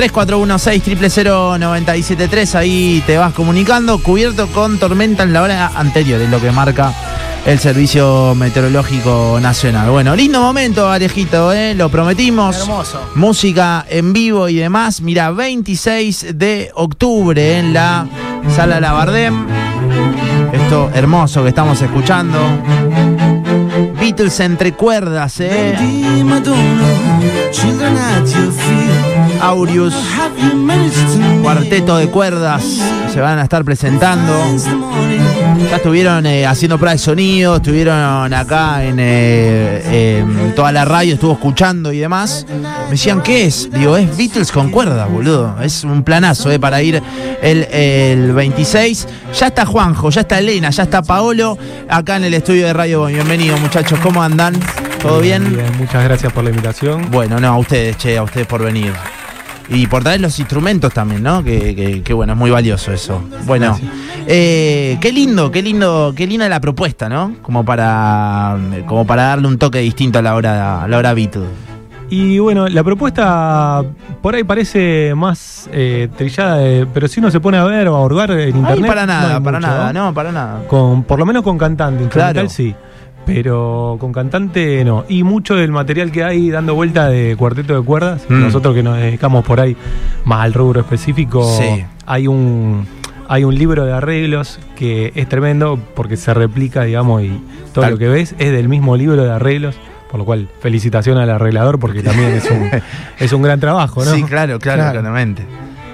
3416 ahí te vas comunicando, cubierto con tormenta en la hora anterior, es lo que marca el Servicio Meteorológico Nacional. Bueno, lindo momento, Alejito, ¿eh? lo prometimos. Hermoso. Música en vivo y demás. Mira, 26 de octubre en la Sala Labardem. Esto hermoso que estamos escuchando. Beatles entre cuerdas, ¿eh? Aureus, cuarteto de cuerdas, se van a estar presentando. Ya estuvieron eh, haciendo pruebas de sonido, estuvieron acá en, eh, en toda la radio, estuvo escuchando y demás. Me decían, ¿qué es? Digo, es Beatles con cuerdas, boludo. Es un planazo eh, para ir el, el 26. Ya está Juanjo, ya está Elena, ya está Paolo acá en el estudio de Radio Boy. Bienvenidos, muchachos, ¿cómo andan? ¿Todo bien? muchas gracias por la invitación. Bueno, no, a ustedes, che, a ustedes por venir. Y por traer los instrumentos también, ¿no? Que, que- que, bueno, es muy valioso eso. Bueno, eh, qué lindo, qué lindo, qué linda la propuesta, ¿no? Como para, como para darle un toque distinto a la hora, a la hora Beatles. Y bueno, la propuesta por ahí parece más eh, trillada, de- pero si uno se pone a ver o a hurgar en Ay, internet. para no nada, para mucho, nada, ¿no? no, para nada. Con, por lo menos con cantante, instrumental Claro. sí. Pero con cantante no. Y mucho del material que hay dando vuelta de cuarteto de cuerdas, Mm. nosotros que nos dedicamos por ahí más al rubro específico, Sí. hay un hay un libro de arreglos que es tremendo porque se replica, digamos, y todo Tal- lo que ves es del mismo libro de arreglos, por lo cual felicitación al arreglador porque también es un, es un gran trabajo, ¿no? Sí, claro, claro, Claro. claramente.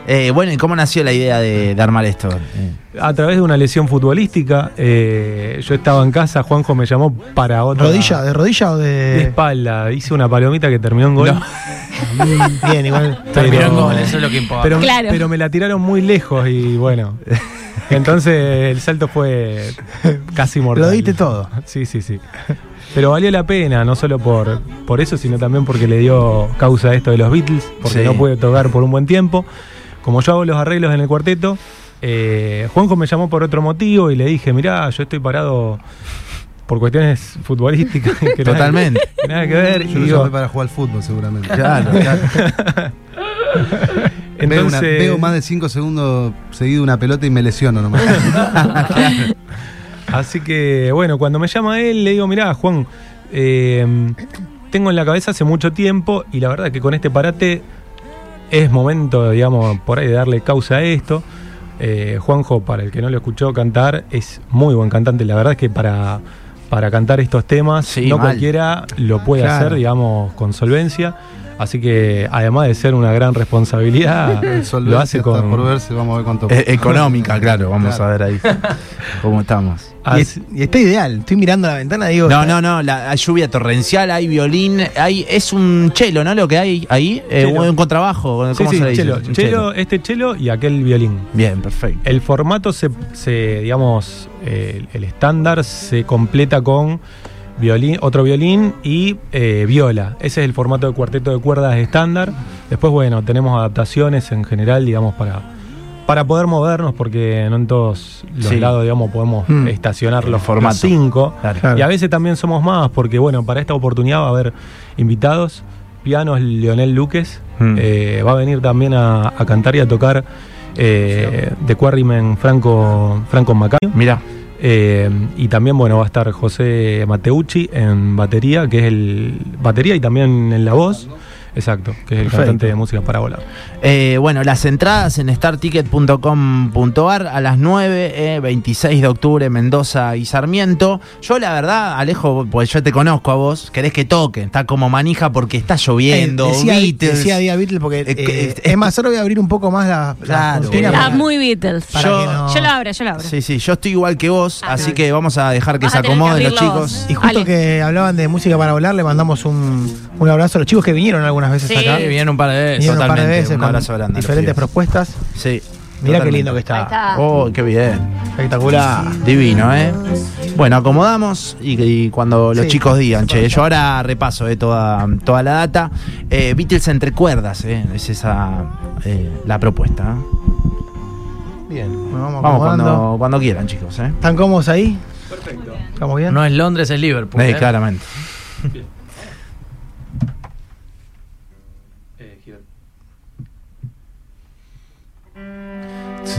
Eh, bueno, ¿y cómo nació la idea de, de armar esto? Eh, A través de una lesión futbolística, eh, yo estaba en casa, Juanjo me llamó para otra... ¿Rodilla? ¿De rodilla o De de.? espalda, hice una palomita que terminó en gol. Mm, Bien, igual. Pero- Terminó en gol, eso es lo que importa. Pero, Claro. pero me la tiraron muy lejos y bueno. Entonces el salto fue casi mortal. Lo diste todo. Sí, sí, sí. Pero valió la pena, no solo por, por eso, sino también porque le dio causa a esto de los Beatles, porque Sí. no pude tocar por un buen tiempo. Como yo hago los arreglos en el cuarteto, eh, Juanjo me llamó por otro motivo y le dije, mirá, yo estoy parado por cuestiones futbolísticas. que nada- Totalmente. que nada que ver. Yo y lo digo, para jugar al fútbol, seguramente. Claro, claro. Una- pego más de 5 segundos seguido una pelota y me lesiono nomás. Así que, bueno, cuando me llama él, le digo, mirá, Juan, eh, tengo en la cabeza hace mucho tiempo y la verdad que con este parate es momento, digamos, por ahí de darle causa a esto. Eh, Juanjo, para el que no lo escuchó cantar, es muy buen cantante. La verdad es que para, para cantar estos temas, Sí, no mal. cualquiera lo puede Claro. hacer, digamos, con solvencia. Así que, además de ser una gran responsabilidad, lo hace está con. por verse, vamos a ver cuánto. Eh, económica, claro, vamos Claro. a ver ahí cómo estamos. Y, es- y está ideal. Estoy mirando la ventana y digo. No, no, no, la, hay lluvia torrencial, hay violín, hay, es un chelo, ¿no? Lo que hay ahí, eh, un contrabajo, ¿cómo Sí, sí, se le dice? chelo, Un chelo, este chelo y aquel violín. Bien, perfecto. El formato se, se, digamos, eh, el estándar se completa con violín, otro violín y eh, viola. Ese es el formato de cuarteto de cuerdas estándar. Después, bueno, tenemos adaptaciones en general, digamos, para, para poder movernos, porque no en todos los Sí. lados, digamos, podemos Mm. estacionar los Los formatos. cinco. Claro. Claro. Y a veces también somos más, porque bueno, para esta oportunidad va a haber invitados. Piano es Leonel Luques. Mm. Eh, va a venir también a, a cantar y a tocar eh, The Quarrymen Franco, Franco Macario. Mira, Eh, y también, bueno, va a estar José Mateucci en batería, que es el batería y también en la voz. Exacto, que es el Perfecto. cantante de música para volar. eh, bueno, las entradas en starticket.com.ar a las 9, eh, 26 de octubre, Mendoza y Sarmiento. Yo, la verdad, Alejo, pues yo te conozco a vos, querés que toque, está como manija porque está lloviendo, Eh, decía, Beatles. decía día Beatles porque. Eh, eh, es más, solo voy a abrir un poco más la. la Claro, muy Beatles. Yo- que no- Yo lo abro, yo lo abro. Sí, sí, yo estoy igual que vos, Ah, así que vamos a dejar que Vas se acomoden los chicos. Y justo Ale. que hablaban de música para volar, le mandamos un, un abrazo a los chicos que vinieron algunas veces Sí. acá. Sí, vinieron un par de veces. Vinieron un par de totalmente, veces un con abrazo grande diferentes propuestas. Sí. Mirá qué lindo que Ahí está. está. Oh, qué bien. Espectacular. Divino, ¿eh? Bueno, acomodamos y, y cuando los Sí. chicos digan, che, yo ahora repaso eh, toda, toda la data. Eh, Beatles entre cuerdas, ¿eh? Es esa eh, la propuesta. ¿eh? Bien, vamos, Vamos cuando, cuando quieran, chicos, ¿eh? ¿Están cómodos ahí? Perfecto. ¿Estamos bien? No es Londres, es Liverpool. ¿eh? claramente. to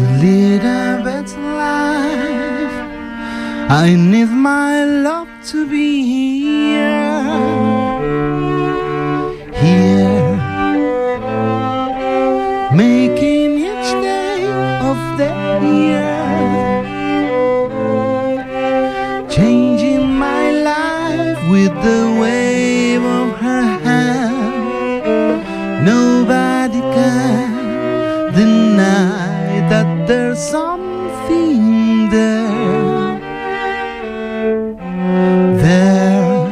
lead a better life. I need my love to be here, here, there's something there. There,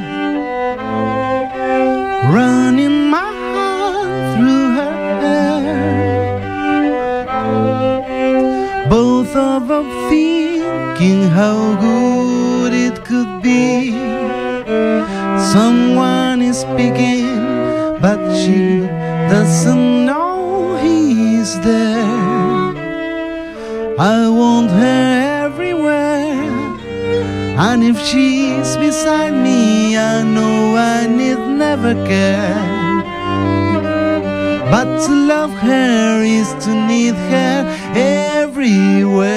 running my heart through her hair. Both of us thinking how good it could be. Someone is speaking, but she doesn't care. But to love her is to need her everywhere.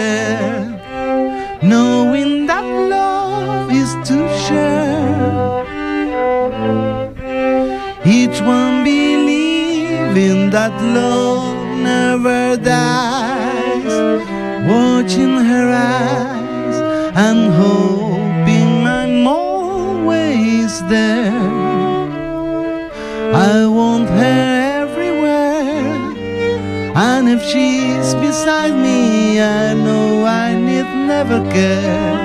Knowing that love is to share. Each one believing that love never dies. Watching her eyes beside me, I know I need never care.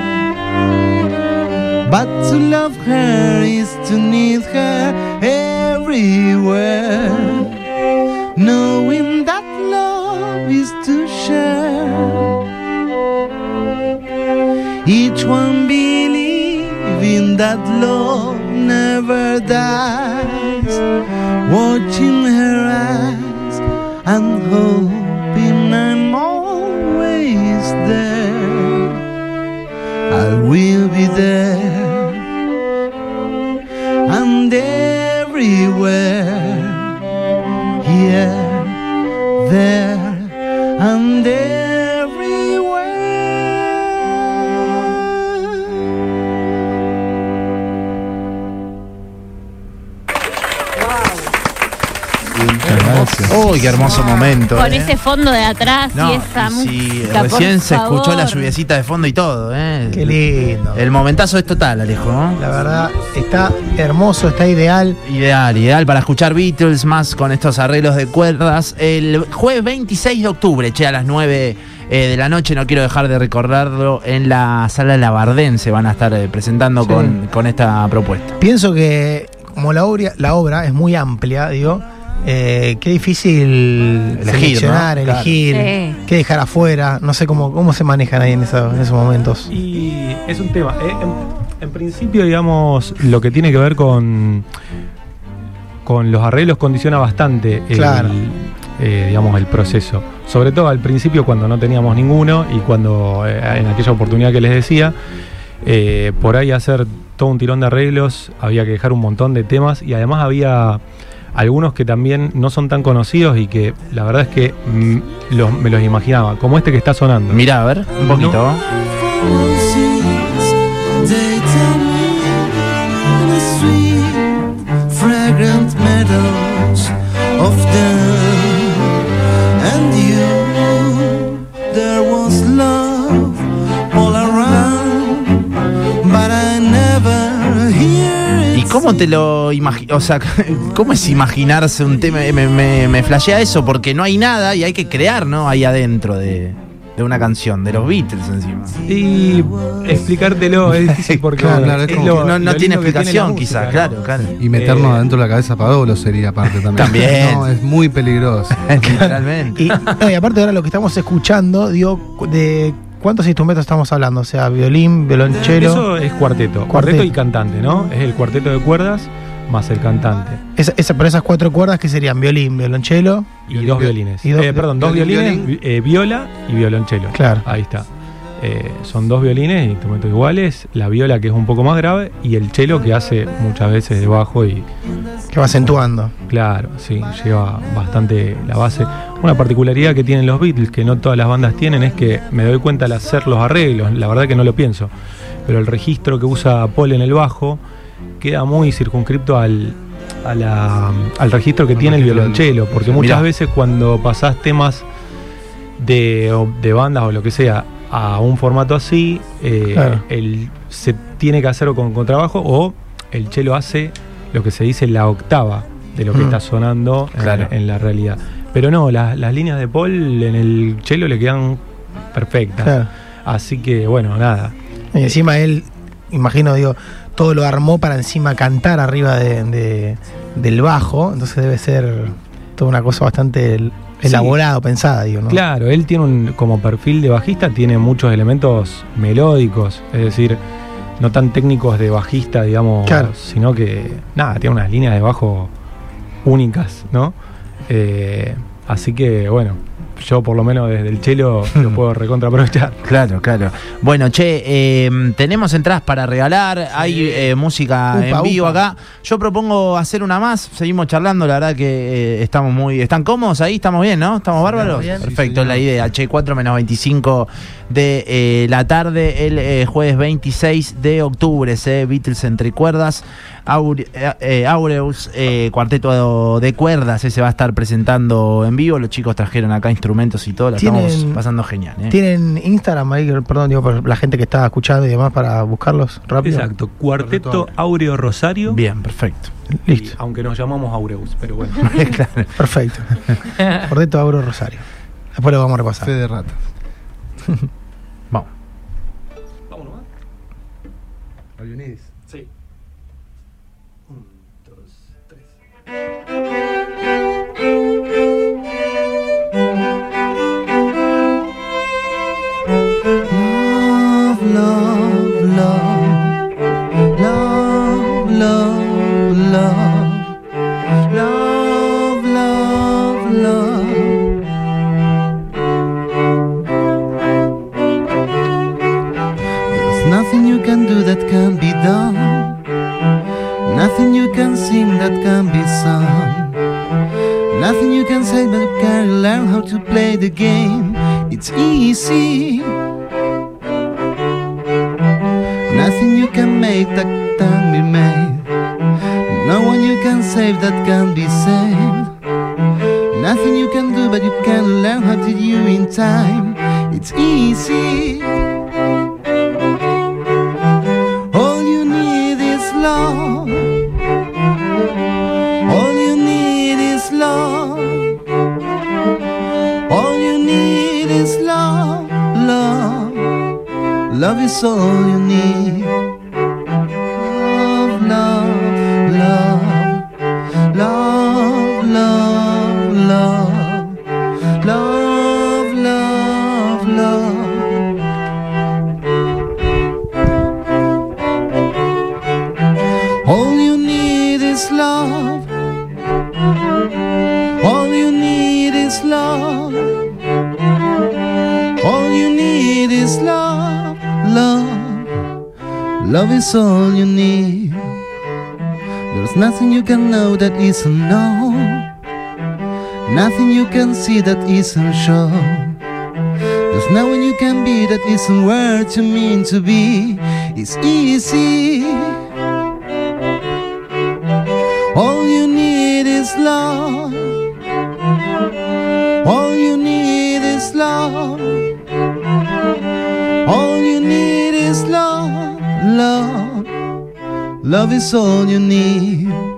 But to love her is to need her everywhere. Knowing that love is to share. Each one believing that love never dies. Watching qué hermoso momento. Con eh. ese fondo de atrás No, y esa sí, música. por recién se escuchó la lluviecita de fondo y todo, ¿eh? Qué lindo. El momentazo es total, Alejo. ¿no? La verdad, está hermoso, está ideal. Ideal, ideal para escuchar Beatles más con estos arreglos de cuerdas. El jueves 26 de octubre, che, a las 9 eh, de la noche, no quiero dejar de recordarlo, en la sala Labardense van a estar eh, presentando Sí. con, con esta propuesta. Pienso que como la obra, la obra es muy amplia, digo, eh, qué difícil Elegir, seleccionar, ¿no? Claro. elegir, Sí. qué dejar afuera. No sé cómo, cómo se manejan ahí en, eso- en esos momentos. Y es un tema. eh, en, en principio, digamos, lo que tiene que ver con, con los arreglos condiciona bastante el, Claro. eh, digamos, el proceso. Sobre todo al principio cuando no teníamos ninguno y cuando eh, en aquella oportunidad que les decía, eh, por ahí hacer todo un tirón de arreglos, había que dejar un montón de temas y además había algunos que también no son tan conocidos y que la verdad es que mm, los- me los imaginaba, como este que está sonando. Mirá, a ver, un poquito. They te lo imaginas? O sea, ¿cómo es imaginarse un tema? Me, me, me flashea eso porque no hay nada y hay que crear, ¿no? Ahí adentro de, de una canción, de los Beatles encima. Y explicártelo es difícil porque Claro, claro, es como lo- no no lo tiene explicación, quizás, ¿no? claro, claro. Y meternos Eh, adentro de la cabeza para Pablo sería aparte también. También. No, es muy peligroso. Realmente. Y, no, y aparte ahora lo que estamos escuchando, digo, de cuántos instrumentos estamos hablando, o sea, violín, violonchelo. Eso es cuarteto, cuarteto, Cuarteto. y cantante, ¿no? Es el cuarteto de cuerdas más el cantante. Esa, esa- pero esas cuatro cuerdas que serían violín, violonchelo. Y dos violines. y dos- Eh, perdón, dos violín, violines, vi- eh, viola y violonchelo. Claro. Ahí está. Eh, son dos violines, instrumentos iguales, la viola que es un poco más grave y el cello que hace muchas veces de bajo y Que va acentuando. claro, sí, lleva bastante la base. Una particularidad que tienen los Beatles, que no todas las bandas tienen, es que me doy cuenta al hacer los arreglos, la verdad que no lo pienso, pero el registro que usa Paul en el bajo queda muy circunscripto al, a la- al registro que tiene el violonchelo, porque muchas mirá. veces cuando pasás temas de, o- de bandas o lo que sea a un formato así, eh, Claro. el, se tiene que hacer con contrabajo o el chelo hace lo que se dice la octava de lo que Mm. está sonando en- Claro. en, la realidad. Pero no, las, las líneas de Paul en el chelo le quedan perfectas. Claro. Así que bueno, nada. Y encima él, imagino, digo, todo lo armó para encima cantar arriba de, de- del bajo. Entonces debe ser toda una cosa bastante el- Sí. pensada, digo, ¿no? Claro, él tiene un, como perfil de bajista, tiene muchos elementos melódicos, es decir, no tan técnicos de bajista, digamos, Claro. sino que, nada, tiene unas líneas de bajo únicas, ¿no? Eh, así que, bueno, yo por lo menos desde el chelo lo puedo recontra aprovechar. Claro, claro. Bueno, che, eh, tenemos entradas para regalar, hay eh, música Upa, en vivo upa. acá. Yo propongo hacer una más, seguimos charlando, la verdad que eh, estamos muy... ¿Están cómodos ahí? ¿Estamos bien, no? ¿Estamos bárbaros? bien. Perfecto, es la idea. Che, 4 menos 25 de eh, la tarde, el eh, jueves 26 de octubre, eh, Beatles entre cuerdas. Aure- eh, Aureus, eh, cuarteto de cuerdas, ese va a estar presentando en vivo. Los chicos trajeron acá instrumentos y todo, la estamos pasando genial. ¿eh? ¿Tienen Instagram ahí? Perdón, digo, por la gente que está escuchando y demás para buscarlos rápido. Exacto, Cuarteto Aureo Rosario. Bien, perfecto. y- Listo. aunque nos llamamos Aureus, pero bueno. Perfecto. Cordeto Auro Rosario. Después lo vamos a repasar. Fe de Sí. Un, Love is all you need. Isn't known. Nothing you can see that isn't shown. There's no one you can be that isn't what you mean to be. It's easy. All you need is love. All you need is love. All you need is love, love. Love is all you need.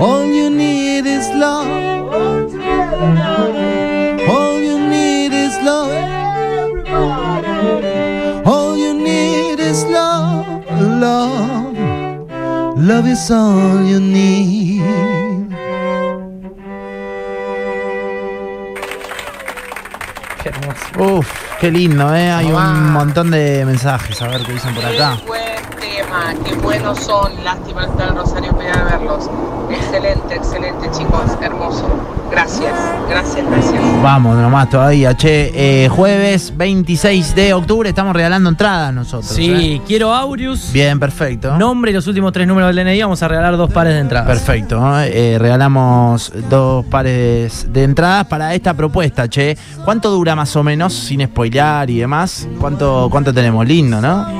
All you need is love. All you need is love. All you need is love, love. Love is all you need. Qué hermoso. Uf, qué lindo, ¿eh? Hay un montón de mensajes, a ver qué dicen por acá. Tema, qué buenos son. Lástima no estar en Rosario para verlos. Excelente, excelente chicos, hermoso. Gracias, gracias, gracias. Vamos nomás todavía, che. Eh, jueves 26 de octubre estamos regalando entradas nosotros. Sí, ¿eh? quiero Aureus. Bien, perfecto. Nombre y los últimos tres números del DNI. Vamos a regalar dos pares de entradas. Perfecto. eh, regalamos dos pares de entradas para esta propuesta, che. ¿Cuánto dura más o menos, sin spoilear y demás? ¿Cuánto, cuánto tenemos? Lindo, ¿no?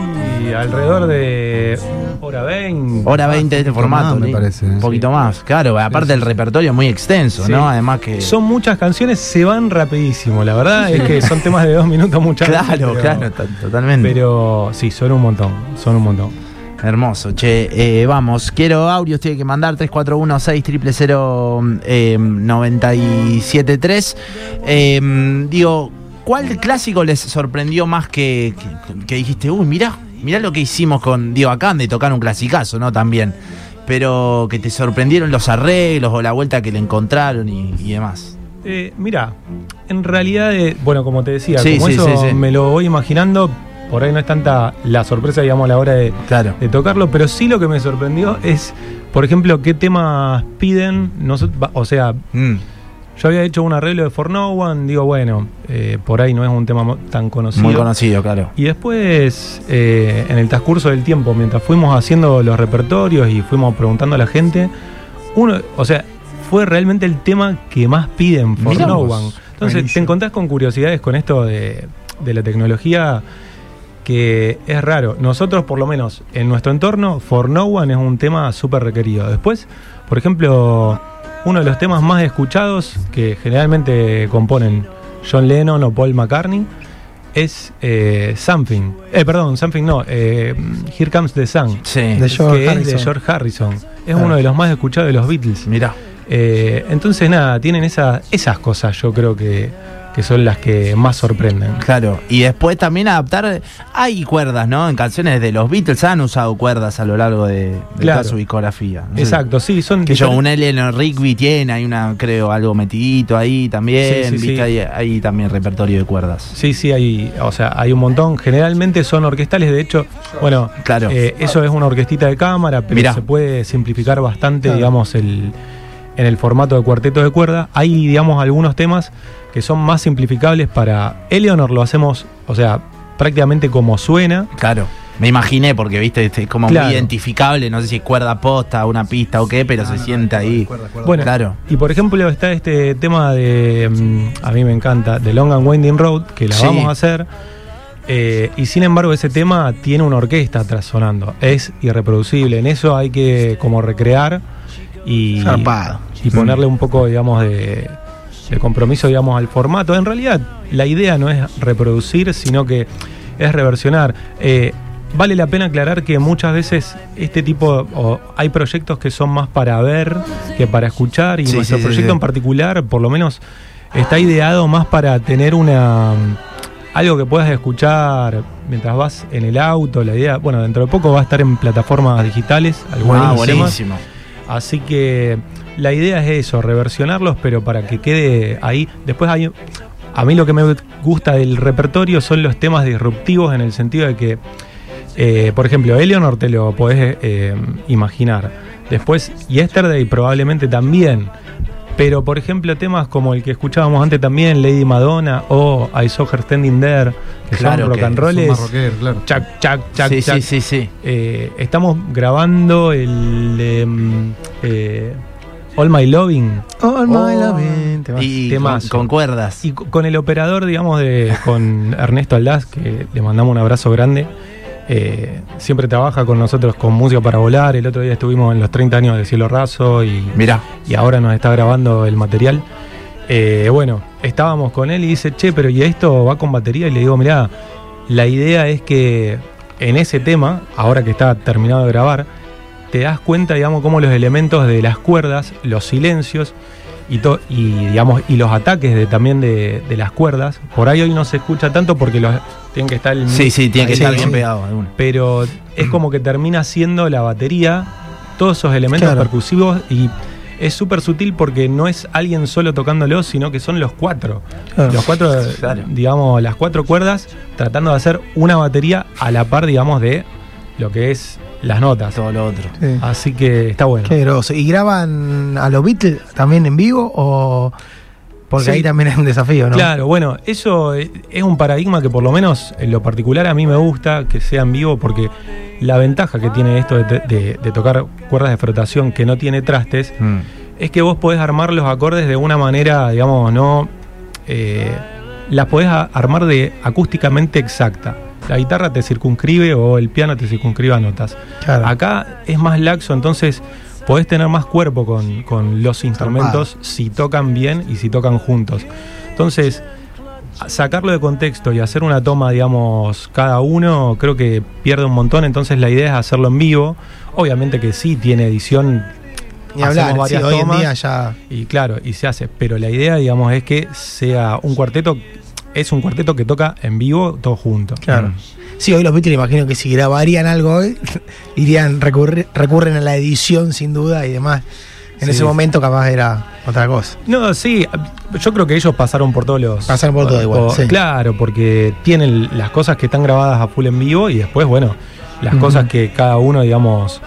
Y alrededor de hora 20. Hora 20 de este formato. más, me ¿sí? parece, Un sí. poquito más. Claro, aparte el repertorio es muy extenso, Sí. ¿no? Además que. Son muchas canciones, se van rapidísimo. La verdad es que son temas de dos minutos muchas veces, Claro, pero- claro, to- totalmente. Pero sí, son un montón. Son un montón. Hermoso, che. Eh, vamos, quiero audios, tiene que mandar 341-600-973. Eh, 973. Eh, digo, ¿cuál clásico les sorprendió más que, que, que dijiste, uy, mirá, mirá lo que hicimos con. Digo, acá han de tocar un clasicazo, ¿no? También. Pero que te sorprendieron los arreglos o la vuelta que le encontraron y, y demás. Eh, mira, en realidad, eh, bueno, como te decía, Sí, como sí, eso sí, me lo voy imaginando, por ahí no es tanta la sorpresa, digamos, a la hora de, Claro. de tocarlo, pero sí lo que me sorprendió es, por ejemplo, qué temas piden. va- o sea, Mm, yo había hecho un arreglo de For No One, digo, bueno, eh, por ahí no es un tema tan conocido. muy conocido, claro. Y después, eh, en el transcurso del tiempo, mientras fuimos haciendo los repertorios y fuimos preguntando a la gente, uno, o sea, fue realmente el tema que más piden For Mirá No vos. One. Entonces, te encontrás con curiosidades con esto de, de la tecnología que es raro. Nosotros, por lo menos, en nuestro entorno, For No One es un tema súper requerido. Después, por ejemplo, uno de los temas más escuchados que generalmente componen John Lennon o Paul McCartney es eh, Something. Eh, perdón, Something no. eh, Here Comes the Sun. Sí. De George que es de Harrison. George Harrison. Es Claro. uno de los más escuchados de los Beatles. Mirá. Eh, entonces, nada, tienen esa- esas cosas, yo creo que, que son las que más sorprenden. Claro, y después también adaptar. Hay cuerdas, ¿no? En canciones de los Beatles han usado cuerdas a lo largo de, de Claro. toda su discografía. No. Exacto, sí, son Que yo, un Eleanor Rigby tiene, hay una, creo, algo metidito ahí también. Sí, sí, ¿viste? sí. Hay, hay también repertorio de cuerdas. Sí, sí, hay, o sea, hay un montón. Generalmente son orquestales, de hecho, bueno, Claro. eh, eso es una orquestita de cámara, pero Mirá. se puede simplificar bastante, Claro. digamos, el, en el formato de cuarteto de cuerda. Hay, digamos, algunos temas que son más simplificables para Eleanor, lo hacemos, o sea, prácticamente como suena. Claro. Me imaginé, porque viste, este, es como Claro. muy identificable, no sé si es cuerda posta, una pista o qué, pero se siente ahí. Bueno, Claro. y por ejemplo está este tema de, mm, a mí me encanta, de Long and Winding Road, que la Sí. vamos a hacer. eh, y sin embargo ese tema tiene una orquesta atrás sonando. Es irreproducible. En eso hay que como recrear y, Zarpado. y ponerle un poco, digamos, de, de compromiso, digamos, al formato. En realidad la idea no es reproducir, sino que es reversionar. Eh, Vale la pena aclarar que muchas veces este tipo, o hay proyectos que son más para ver que para escuchar, y Sí, nuestro sí, proyecto sí. en particular, por lo menos, está ideado más para tener una algo que puedas escuchar mientras vas en el auto. La idea, bueno, dentro de poco va a estar en plataformas digitales, algunos Ah, temas. Así que la idea es eso, reversionarlos, pero para que quede ahí. Después hay. A mí lo que me gusta del repertorio son los temas disruptivos en el sentido de que, eh, por ejemplo, Eleanor te lo podés eh, imaginar. Después, Yesterday probablemente también. Pero, por ejemplo, temas como el que escuchábamos antes también, Lady Madonna o I Saw Her Standing There, que Claro son rock que and son roll, Son es más rockero, claro. chac, chac, chac, sí, chac. sí, sí, sí. Eh, estamos grabando el em, eh, All My Loving All my Oh. loving, te vas. Y con, Temazo. con cuerdas. y co- con el operador, digamos, de, con Ernesto Aldaz, que le mandamos un abrazo grande. Eh, siempre trabaja con nosotros con música para volar. El otro día estuvimos en los 30 años de Cielo Raso y, Mirá. y ahora nos está grabando el material. Eh, bueno, estábamos con él y dice, che, pero ¿y esto va con batería? Y le digo, mirá, la idea es que en ese tema, ahora que está terminado de grabar, te das cuenta, digamos, cómo los elementos de las cuerdas, los silencios y, to- y digamos, y los ataques de, también de, de las cuerdas, por ahí hoy no se escucha tanto porque los tienen que estar el Sí, sí, tiene que estar bien pegado. pero es como que termina siendo la batería, todos esos elementos Claro. percusivos y es súper sutil porque no es alguien solo tocándolo, sino que son los cuatro. Claro. Los cuatro, Claro. digamos, las cuatro cuerdas tratando de hacer una batería a la par, digamos, de lo que es las notas. Todo lo otro. Sí. Así que está bueno. Qué groso. ¿Y graban a los Beatles también en vivo o...? Porque Sí. ahí también es un desafío, ¿no? Claro, bueno, eso eh, es un paradigma que por lo menos en lo particular a mí me gusta que sea en vivo porque la ventaja que tiene esto de, de- de tocar cuerdas de frotación que no tiene trastes Mm. es que vos podés armar los acordes de una manera, digamos, no... eh, las podés armar de acústicamente exacta. La guitarra te circunscribe o el piano te circunscribe a notas. Claro. Acá es más laxo, entonces podés tener más cuerpo con, con los instrumentos si tocan bien y si tocan juntos. Entonces, sacarlo de contexto y hacer una toma, digamos, cada uno, creo que pierde un montón. Entonces, la idea es hacerlo en vivo. Obviamente que sí tiene edición. Hablar, hacemos sí, varias hoy en tomas día ya... y claro, y se hace. Pero la idea, digamos, es que sea un cuarteto. Es un cuarteto que toca en vivo todos juntos. Claro. Sí, hoy los Beatles imagino que si grabarían algo hoy, irían, recurri- recurren a la edición sin duda y demás. En Sí. ese momento capaz era otra cosa. No, sí, yo creo que ellos pasaron por todos los. Pasaron por todo igual, sí. Claro, porque tienen las cosas que están grabadas a full en vivo y después, bueno, las cosas que cada uno, digamos,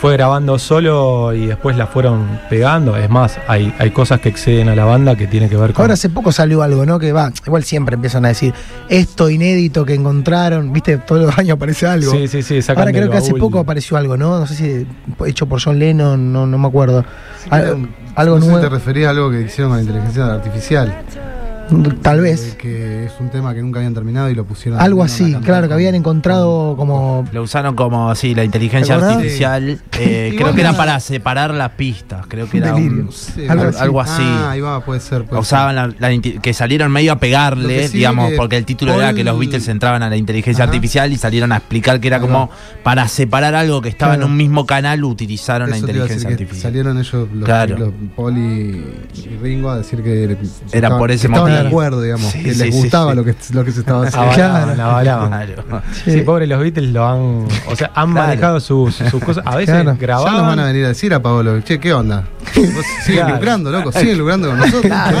fue grabando solo y después las fueron pegando. Es más, hay, hay cosas que exceden a la banda que tiene que ver con. Ahora hace poco salió algo, ¿no? Que va, igual siempre empiezan a decir, esto inédito que encontraron, viste, todos los años aparece algo. Sí, sí, sí, sacan Ahora creo que hace baúl. poco apareció algo, ¿no? No sé si hecho por John Lennon, no, no me acuerdo. Al- algo no sé si nuevo. te referías a algo que hicieron con la inteligencia artificial. Tal vez. Eh, Que es un tema que nunca habían terminado y lo pusieron. Algo así, claro, que habían encontrado como. Lo usaron como, sí, la inteligencia artificial. Eh, creo que era para separar las pistas. Creo que era un- Algo algo, así. algo así. Ah, ahí va, puede ser. puede Usaban la, la que salieron medio a pegarle, sí digamos, que porque el título era que los Beatles entraban a la inteligencia Ajá. artificial y salieron a explicar que era como para separar algo que estaba Claro. en un mismo canal, utilizaron la inteligencia artificial. Salieron ellos, los, Claro. los Paul y, y Ringo, a decir que Era por ese que acuerdo, digamos, Sí, que sí, les gustaba sí. Lo, que, lo que se estaba haciendo. Avalaban, Claro. avalaban. Claro. Sí, pobre, los Beatles lo han. O sea, han Claro. manejado sus, sus cosas. A veces Claro. Ya nos grababan. van a venir a decir a Paolo, che, ¿qué onda? Vos siguen Claro. lucrando, loco, siguen lucrando con nosotros. Claro.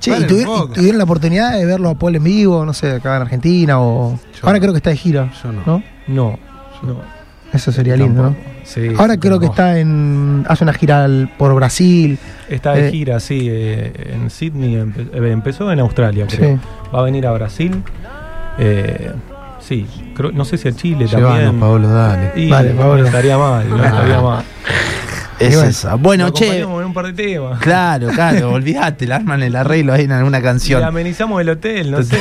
Che, ¿y, Paren tuvi- un poco. y tuvieron la oportunidad de verlo a Paul en vivo, no sé, acá en Argentina o. Yo Ahora no. creo que está de gira. Yo no. ¿no? No, no. Eso sería lindo, ¿no? Sí, Ahora creo que está en. hace una gira por Brasil. Está de eh, gira, sí, eh, en Sydney. empe- eh, empezó en Australia, creo. Sí. Va a venir a Brasil. Eh, sí, creo- no sé si a Chile también. Paolo, dale. Y Vale, Paolo. No estaría mal, no estaría mal. Es Y bueno. esa. Bueno, Lo che. en un par de temas. Claro, claro, olvídate, le arman el arreglo ahí en alguna Y canción. amenizamos el hotel, no sé.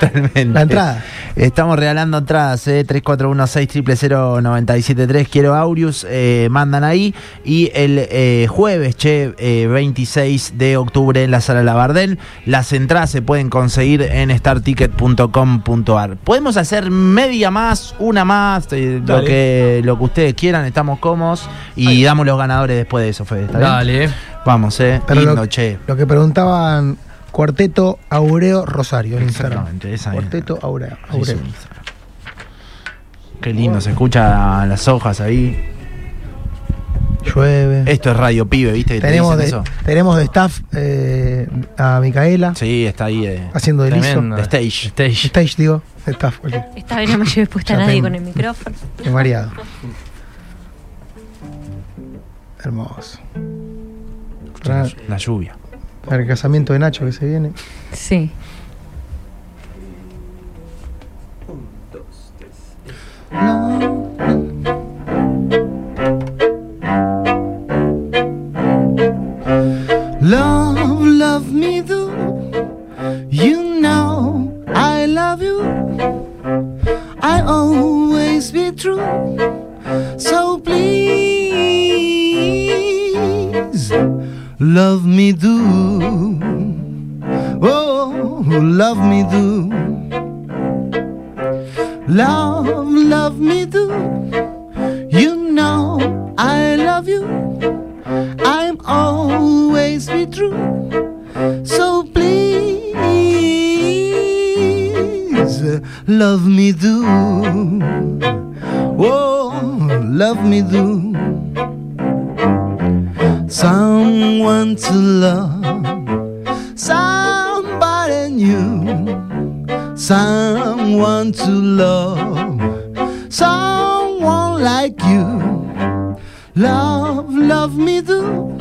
Totalmente. La entrada. Estamos regalando entradas, eh, 3416 Quiero Aureus, eh, mandan ahí. Y el eh, jueves, che, eh, 26 de octubre en la sala Labardel. Las entradas se pueden conseguir en starticket.com.ar. Podemos hacer media más, una más, eh, lo que, lo que ustedes quieran, estamos cómodos. Y damos los ganadores después de eso, Fede. ¿está bien? Dale. Vamos, eh. Pero Lindo, lo, che. lo que preguntaban, Cuarteto Aureo Rosario. Exactamente, esa es. Cuarteto Aureo. Sí, Aureo. sí. Qué lindo, se escucha las hojas ahí. Llueve. Esto es Radio Pibe, ¿viste? Que te tenemos, de, eso. tenemos de staff eh, a Micaela Sí, está ahí. eh, haciendo liso. Tremendo. de stage. Stage. Stage, digo, de staff. Esta vez no me llevé puesta Ya nadie tengo. con el micrófono. Qué mareado. Hermoso. Para, La lluvia. para el casamiento de Nacho que se viene. Sí. Love, someone to love, somebody new, someone to love, someone like you. Love, love me do.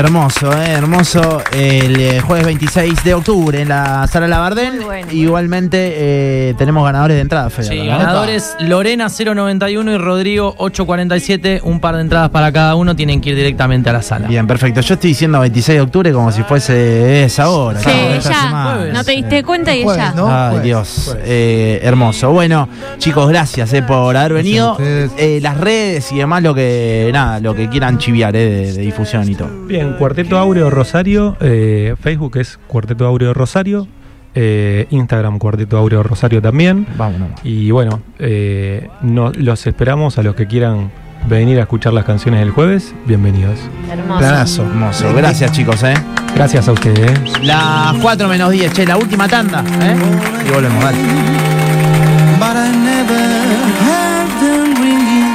Hermoso, eh, hermoso. El eh, jueves 26 de octubre en la Sala Labardén. Bueno. Igualmente eh, tenemos ganadores de entrada, Fede. Sí, ¿no? ganadores Lorena 091 y Rodrigo 847. Un par de entradas para cada uno. Tienen que ir directamente a la sala. Bien, perfecto. Yo estoy diciendo 26 de octubre como si fuese esa hora. Sí, esta ya. No te diste cuenta y ya. ¿no? Ay, Jueves, Dios. jueves. Eh, hermoso. Bueno, chicos, gracias eh, por haber venido. Eh, las redes y demás, lo que nada, lo que quieran chiviar eh, de, de difusión y todo. Bien, Cuarteto Áureo Rosario, eh, Facebook es Cuarteto Áureo Rosario, eh, Instagram Cuarteto Áureo Rosario también. Vámonos. Y bueno, eh, no- los esperamos a los que quieran venir a escuchar las canciones del jueves. Bienvenidos. Hermoso. Planazo. Hermoso. Gracias, chicos, eh. Gracias a ustedes. ¿eh? Las 4 menos 10, che, la última tanda, ¿eh? Y volvemos, dale. But I never heard them ringing.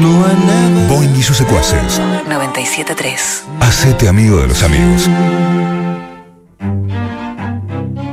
No, I never. Y sus secuaces. 973. Hacete amigo de los amigos.